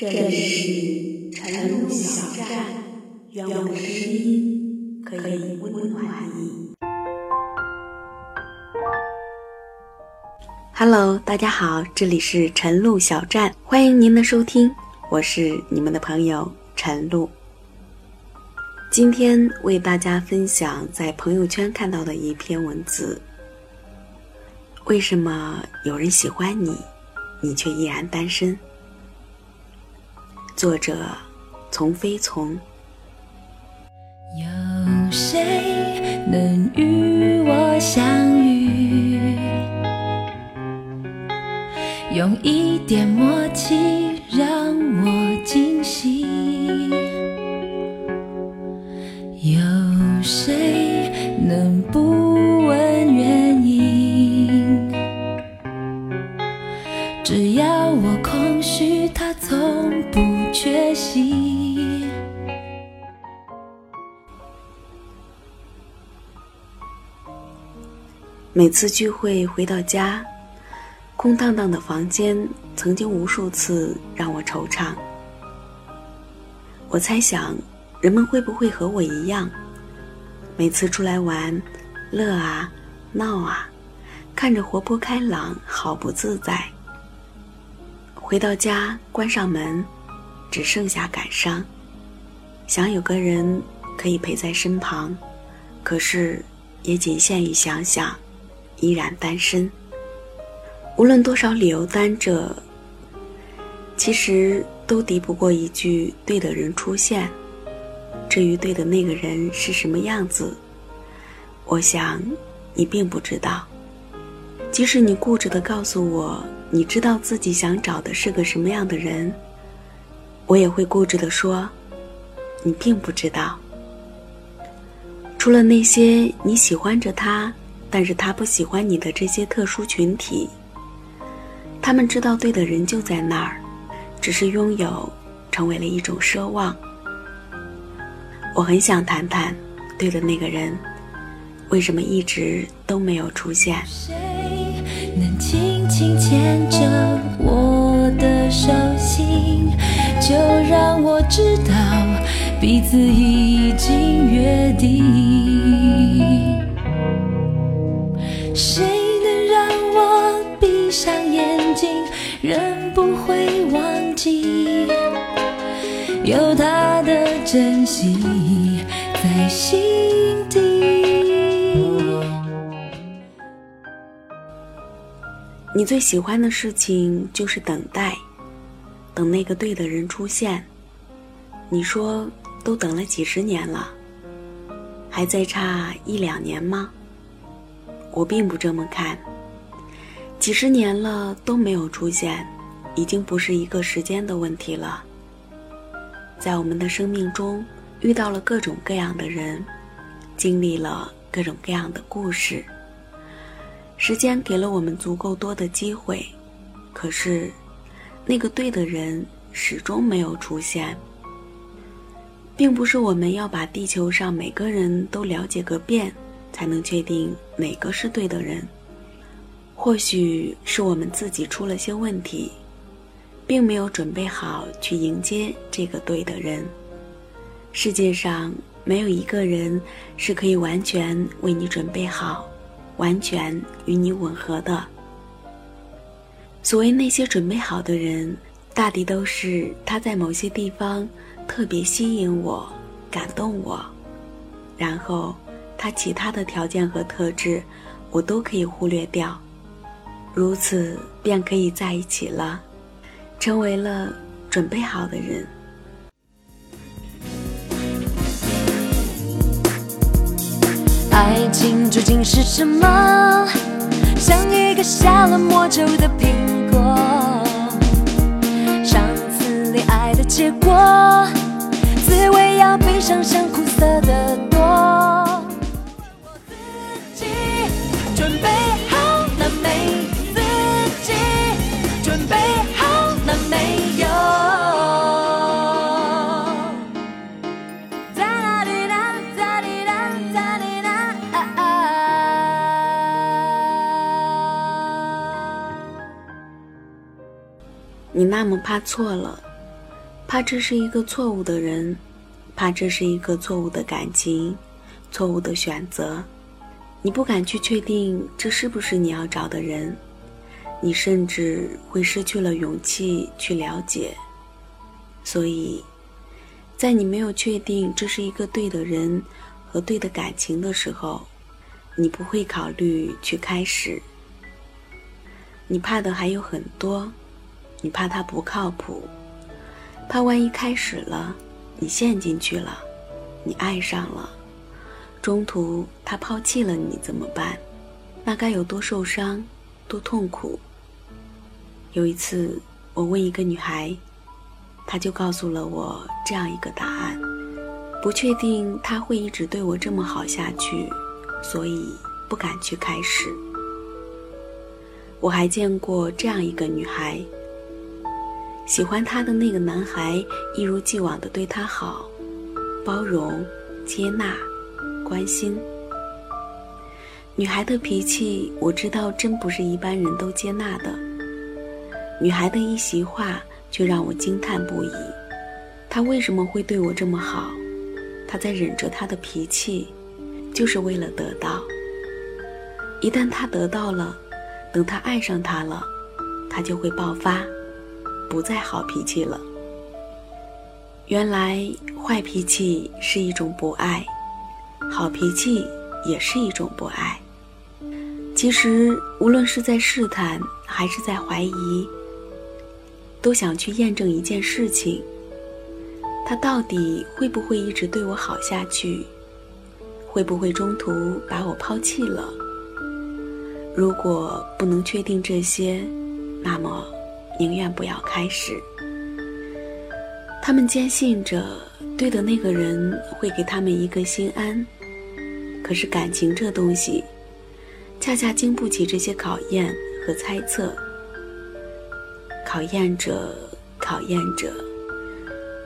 这里是晨露小站，愿我的声音可以温暖你。Hello，大家好，这里是晨露小站，欢迎您的收听，我是你们的朋友晨露。今天为大家分享在朋友圈看到的一篇文字：为什么有人喜欢你，你却依然单身？作者：从飞从。有谁能与我相遇？用一点默契让每次聚会回到家，空荡荡的房间，曾经无数次让我惆怅。我猜想，人们会不会和我一样，每次出来玩，乐啊，闹啊，看着活泼开朗，好不自在。回到家，关上门，只剩下感伤。想有个人可以陪在身旁，可是也仅限于想想。依然单身。无论多少理由单着，其实都敌不过一句“对的人出现”。至于对的那个人是什么样子，我想你并不知道。即使你固执的告诉我你知道自己想找的是个什么样的人，我也会固执的说，你并不知道。除了那些你喜欢着他。但是他不喜欢你的这些特殊群体。他们知道对的人就在那儿，只是拥有成为了一种奢望。我很想谈谈，对的那个人，为什么一直都没有出现？谁能轻轻牵着我的手心，就让我知道彼此已经约定。谁能让我闭上眼睛，仍不会忘记有他的真心在心底。你最喜欢的事情就是等待，等那个对的人出现。你说都等了几十年了，还在差一两年吗？我并不这么看。几十年了都没有出现，已经不是一个时间的问题了。在我们的生命中，遇到了各种各样的人，经历了各种各样的故事。时间给了我们足够多的机会，可是，那个对的人始终没有出现。并不是我们要把地球上每个人都了解个遍。才能确定哪个是对的人。或许是我们自己出了些问题，并没有准备好去迎接这个对的人。世界上没有一个人是可以完全为你准备好，完全与你吻合的。所谓那些准备好的人，大抵都是他在某些地方特别吸引我、感动我，然后。他其他的条件和特质，我都可以忽略掉，如此便可以在一起了，成为了准备好的人。爱情究竟是什么？像一个下了魔咒的苹果。上次恋爱的结果，滋味要比想象苦涩的多。那么怕错了，怕这是一个错误的人，怕这是一个错误的感情，错误的选择。你不敢去确定这是不是你要找的人，你甚至会失去了勇气去了解。所以，在你没有确定这是一个对的人和对的感情的时候，你不会考虑去开始。你怕的还有很多，你怕他不靠谱，怕万一开始了，你陷进去了，你爱上了。中途他抛弃了你怎么办？那该有多受伤，多痛苦。有一次，我问一个女孩，她就告诉了我这样一个答案：不确定他会一直对我这么好下去，所以不敢去开始。我还见过这样一个女孩，喜欢她的那个男孩一如既往的对她好，包容、接纳。关心女孩的脾气，我知道真不是一般人都接纳的。女孩的一席话却让我惊叹不已。她为什么会对我这么好？她在忍着她的脾气，就是为了得到。一旦她得到了，等她爱上他了，她就会爆发，不再好脾气了。原来坏脾气是一种不爱。好脾气也是一种不爱。其实，无论是在试探还是在怀疑，都想去验证一件事情：他到底会不会一直对我好下去？会不会中途把我抛弃了？如果不能确定这些，那么宁愿不要开始。他们坚信着，对的那个人会给他们一个心安。可是感情这东西，恰恰经不起这些考验和猜测。考验着，考验着，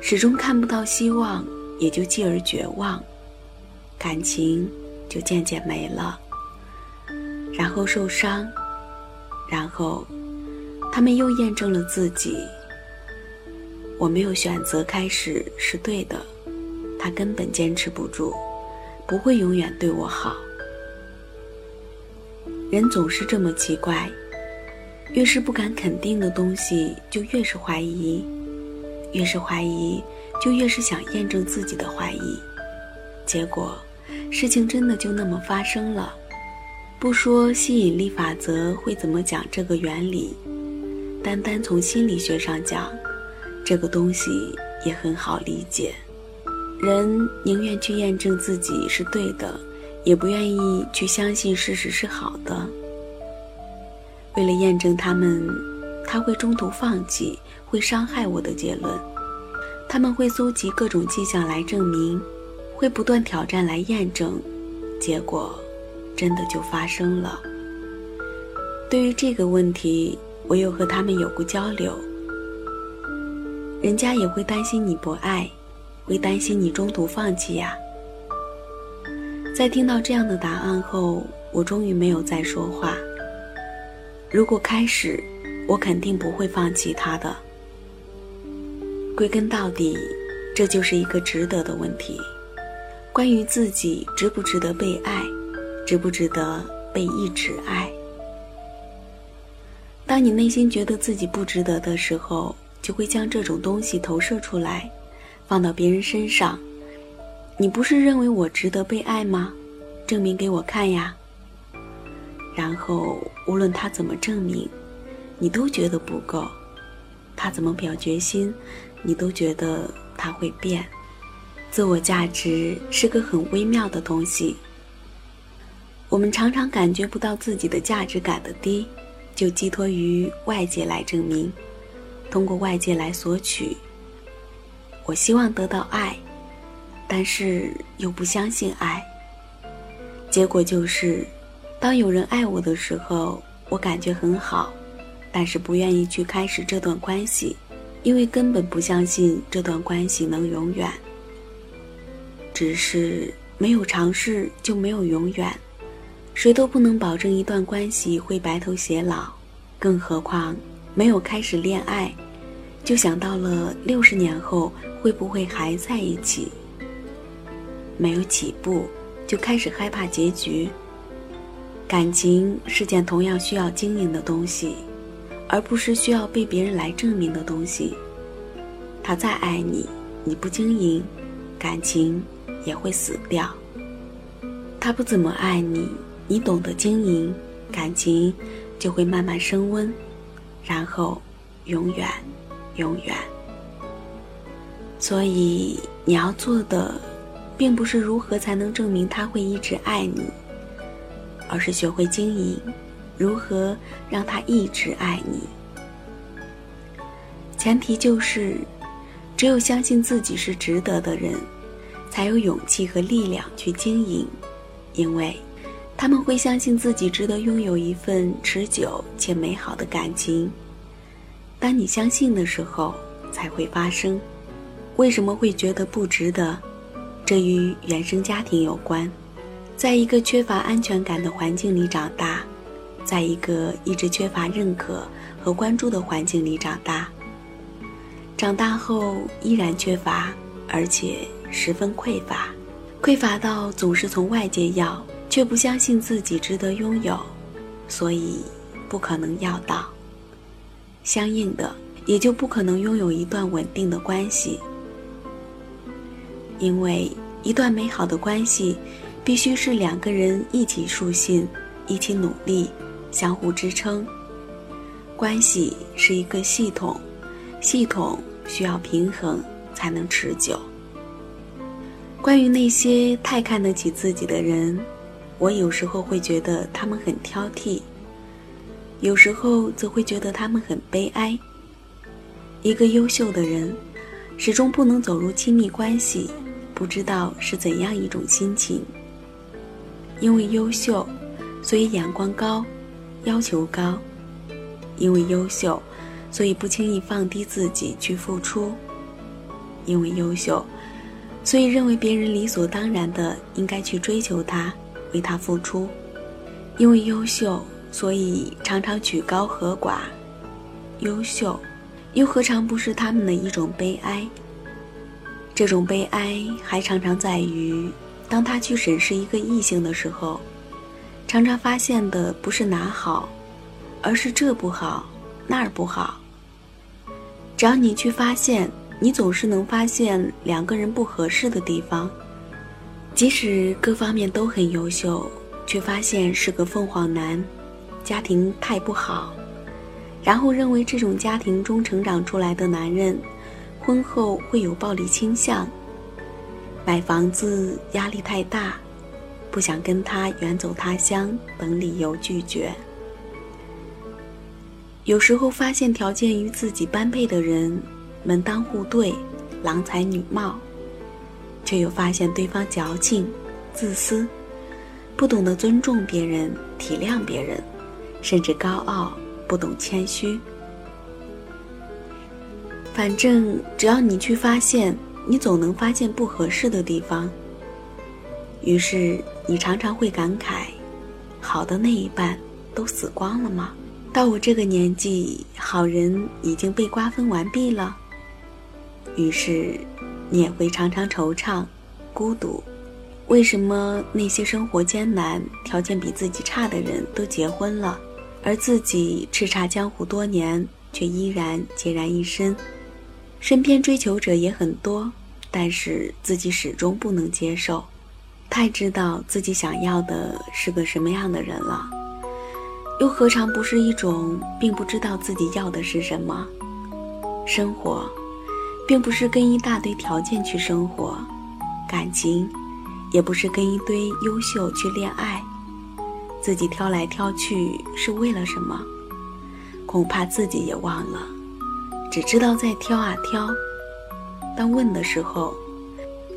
始终看不到希望，也就继而绝望，感情就渐渐没了。然后受伤，然后他们又验证了自己：我没有选择开始是对的，他根本坚持不住。不会永远对我好。人总是这么奇怪，越是不敢肯定的东西，就越是怀疑；越是怀疑，就越是想验证自己的怀疑。结果，事情真的就那么发生了。不说吸引力法则会怎么讲这个原理，单单从心理学上讲，这个东西也很好理解。人宁愿去验证自己是对的，也不愿意去相信事实是好的。为了验证他们，他会中途放弃，会伤害我的结论。他们会搜集各种迹象来证明，会不断挑战来验证，结果真的就发生了。对于这个问题，我又和他们有过交流。人家也会担心你不爱。会担心你中途放弃呀。在听到这样的答案后，我终于没有再说话。如果开始，我肯定不会放弃他的。归根到底，这就是一个值得的问题，关于自己值不值得被爱，值不值得被一直爱。当你内心觉得自己不值得的时候，就会将这种东西投射出来。放到别人身上，你不是认为我值得被爱吗？证明给我看呀。然后无论他怎么证明，你都觉得不够；他怎么表决心，你都觉得他会变。自我价值是个很微妙的东西。我们常常感觉不到自己的价值感的低，就寄托于外界来证明，通过外界来索取。我希望得到爱，但是又不相信爱。结果就是，当有人爱我的时候，我感觉很好，但是不愿意去开始这段关系，因为根本不相信这段关系能永远。只是没有尝试就没有永远，谁都不能保证一段关系会白头偕老，更何况没有开始恋爱。就想到了六十年后会不会还在一起。没有起步，就开始害怕结局。感情是件同样需要经营的东西，而不是需要被别人来证明的东西。他再爱你，你不经营，感情也会死掉。他不怎么爱你，你懂得经营，感情就会慢慢升温，然后永远，永远。所以你要做的，并不是如何才能证明他会一直爱你。而是学会经营，如何让他一直爱你。前提就是，只有相信自己是值得的人，才有勇气和力量去经营，因为他们会相信自己值得拥有一份持久且美好的感情。当你相信的时候，才会发生。为什么会觉得不值得？这与原生家庭有关。在一个缺乏安全感的环境里长大，在一个一直缺乏认可和关注的环境里长大，长大后依然缺乏，而且十分匮乏，匮乏到总是从外界要，却不相信自己值得拥有，所以不可能要到。相应的，也就不可能拥有一段稳定的关系，因为一段美好的关系。必须是两个人一起树信，一起努力，相互支撑。关系是一个系统，系统需要平衡才能持久。关于那些太看得起自己的人，我有时候会觉得他们很挑剔，有时候则会觉得他们很悲哀。一个优秀的人，始终不能走入亲密关系，不知道是怎样一种心情。因为优秀，所以眼光高，要求高；因为优秀，所以不轻易放低自己去付出；因为优秀，所以认为别人理所当然的应该去追求他，为他付出；因为优秀，所以常常举高和寡；优秀，又何尝不是他们的一种悲哀？这种悲哀还常常在于。当他去审视一个异性的时候，常常发现的不是哪好，而是这不好，那儿不好。只要你去发现，你总是能发现两个人不合适的地方。即使各方面都很优秀，却发现是个凤凰男，家庭太不好，然后认为这种家庭中成长出来的男人，婚后会有暴力倾向。买房子压力太大，不想跟他远走他乡等理由拒绝。有时候发现条件与自己般配的人门当户对、郎才女貌，却又发现对方矫情、自私，不懂得尊重别人、体谅别人，甚至高傲，不懂谦虚。反正只要你去发现。你总能发现不合适的地方，于是你常常会感慨：好的那一半都死光了吗？到我这个年纪，好人已经被瓜分完毕了。于是，你也会常常惆怅、孤独。为什么那些生活艰难、条件比自己差的人都结婚了，而自己叱咤江湖多年却依然孑然一身？身边追求者也很多，但是自己始终不能接受。太知道自己想要的是个什么样的人了，又何尝不是一种并不知道自己要的是什么？生活，并不是跟一大堆条件去生活；感情，也不是跟一堆优秀去恋爱。自己挑来挑去是为了什么？恐怕自己也忘了。只知道在挑啊挑，当问的时候，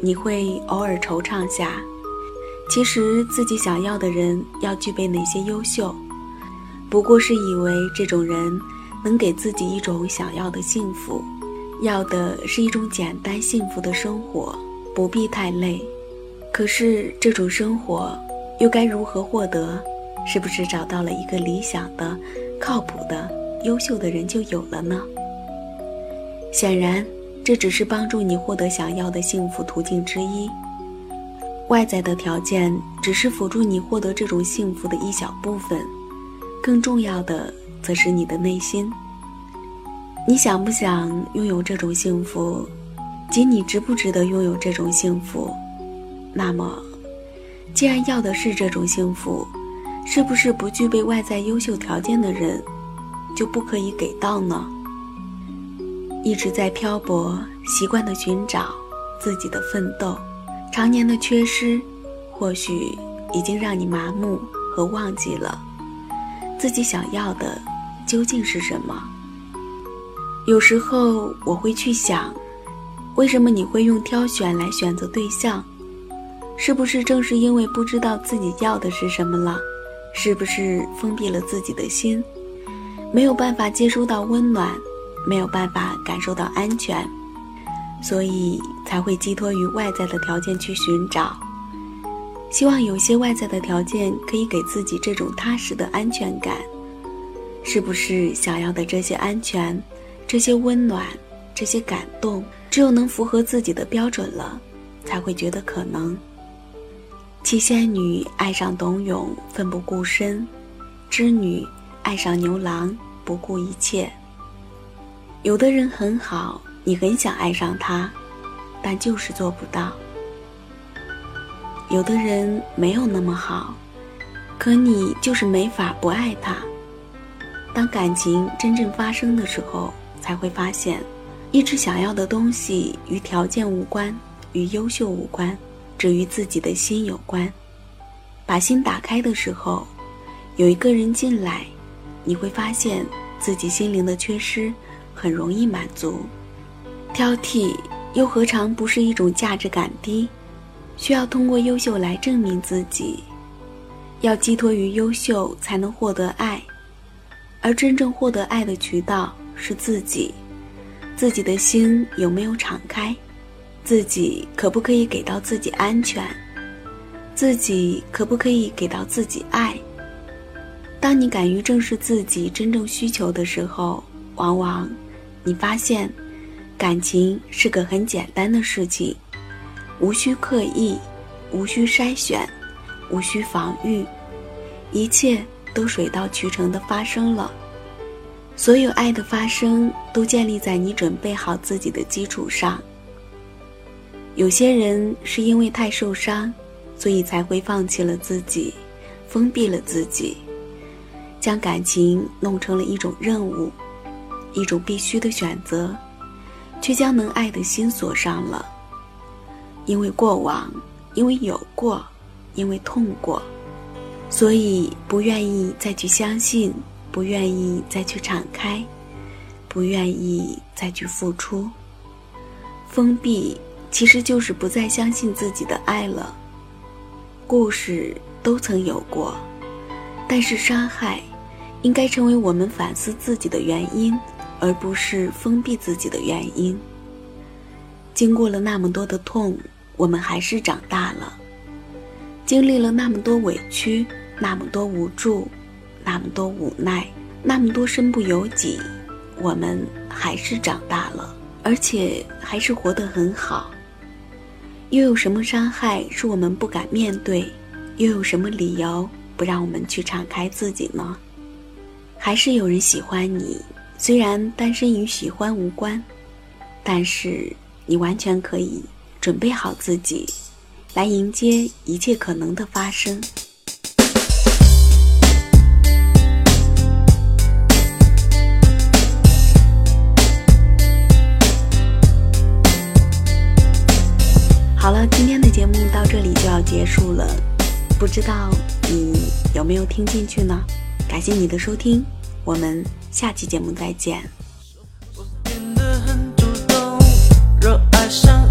你会偶尔惆怅下。其实自己想要的人要具备哪些优秀，不过是以为这种人能给自己一种想要的幸福，要的是一种简单幸福的生活，不必太累。可是这种生活又该如何获得？是不是找到了一个理想的、靠谱的、优秀的人就有了呢？显然，这只是帮助你获得想要的幸福途径之一。外在的条件只是辅助你获得这种幸福的一小部分，更重要的则是你的内心。你想不想拥有这种幸福？及你值不值得拥有这种幸福？那么，既然要的是这种幸福，是不是不具备外在优秀条件的人就不可以给到呢？一直在漂泊，习惯的寻找，自己的奋斗。常年的缺失，或许已经让你麻木和忘记了自己想要的究竟是什么。有时候我会去想，为什么你会用挑选来选择对象？是不是正是因为不知道自己要的是什么了？是不是封闭了自己的心，没有办法接收到温暖，没有办法感受到安全？所以才会寄托于外在的条件去寻找，希望有些外在的条件可以给自己这种踏实的安全感。是不是想要的这些安全、这些温暖、这些感动，只有能符合自己的标准了，才会觉得可能？七仙女爱上董永奋不顾身，织女爱上牛郎不顾一切。有的人很好。你很想爱上他，但就是做不到。有的人没有那么好，可你就是没法不爱他。当感情真正发生的时候，才会发现，一直想要的东西与条件无关，与优秀无关，只与自己的心有关。把心打开的时候，有一个人进来，你会发现自己心灵的缺失很容易满足。挑剔又何尝不是一种价值感低？需要通过优秀来证明自己，要寄托于优秀才能获得爱，而真正获得爱的渠道是自己，自己的心有没有敞开？自己可不可以给到自己安全？自己可不可以给到自己爱？当你敢于正视自己真正需求的时候，往往你发现。感情是个很简单的事情，无需刻意，无需筛选，无需防御，一切都水到渠成的发生了。所有爱的发生都建立在你准备好自己的基础上。有些人是因为太受伤，所以才会放弃了自己，封闭了自己，将感情弄成了一种任务，一种必须的选择。却将能爱的心锁上了，因为过往，因为有过，因为痛过，所以不愿意再去相信，不愿意再去敞开，不愿意再去付出。封闭其实就是不再相信自己的爱了。故事都曾有过，但是伤害，应该成为我们反思自己的原因。而不是封闭自己的原因。经过了那么多的痛，我们还是长大了；经历了那么多委屈，那么多无助，那么多无奈，那么多身不由己，我们还是长大了，而且还是活得很好。又有什么伤害是我们不敢面对？又有什么理由不让我们去敞开自己呢？还是有人喜欢你。虽然单身与喜欢无关，但是你完全可以准备好自己，来迎接一切可能的发生。好了，今天的节目到这里就要结束了。不知道你有没有听进去呢？感谢你的收听，我们下期节目再见。我变得很主动，热爱上。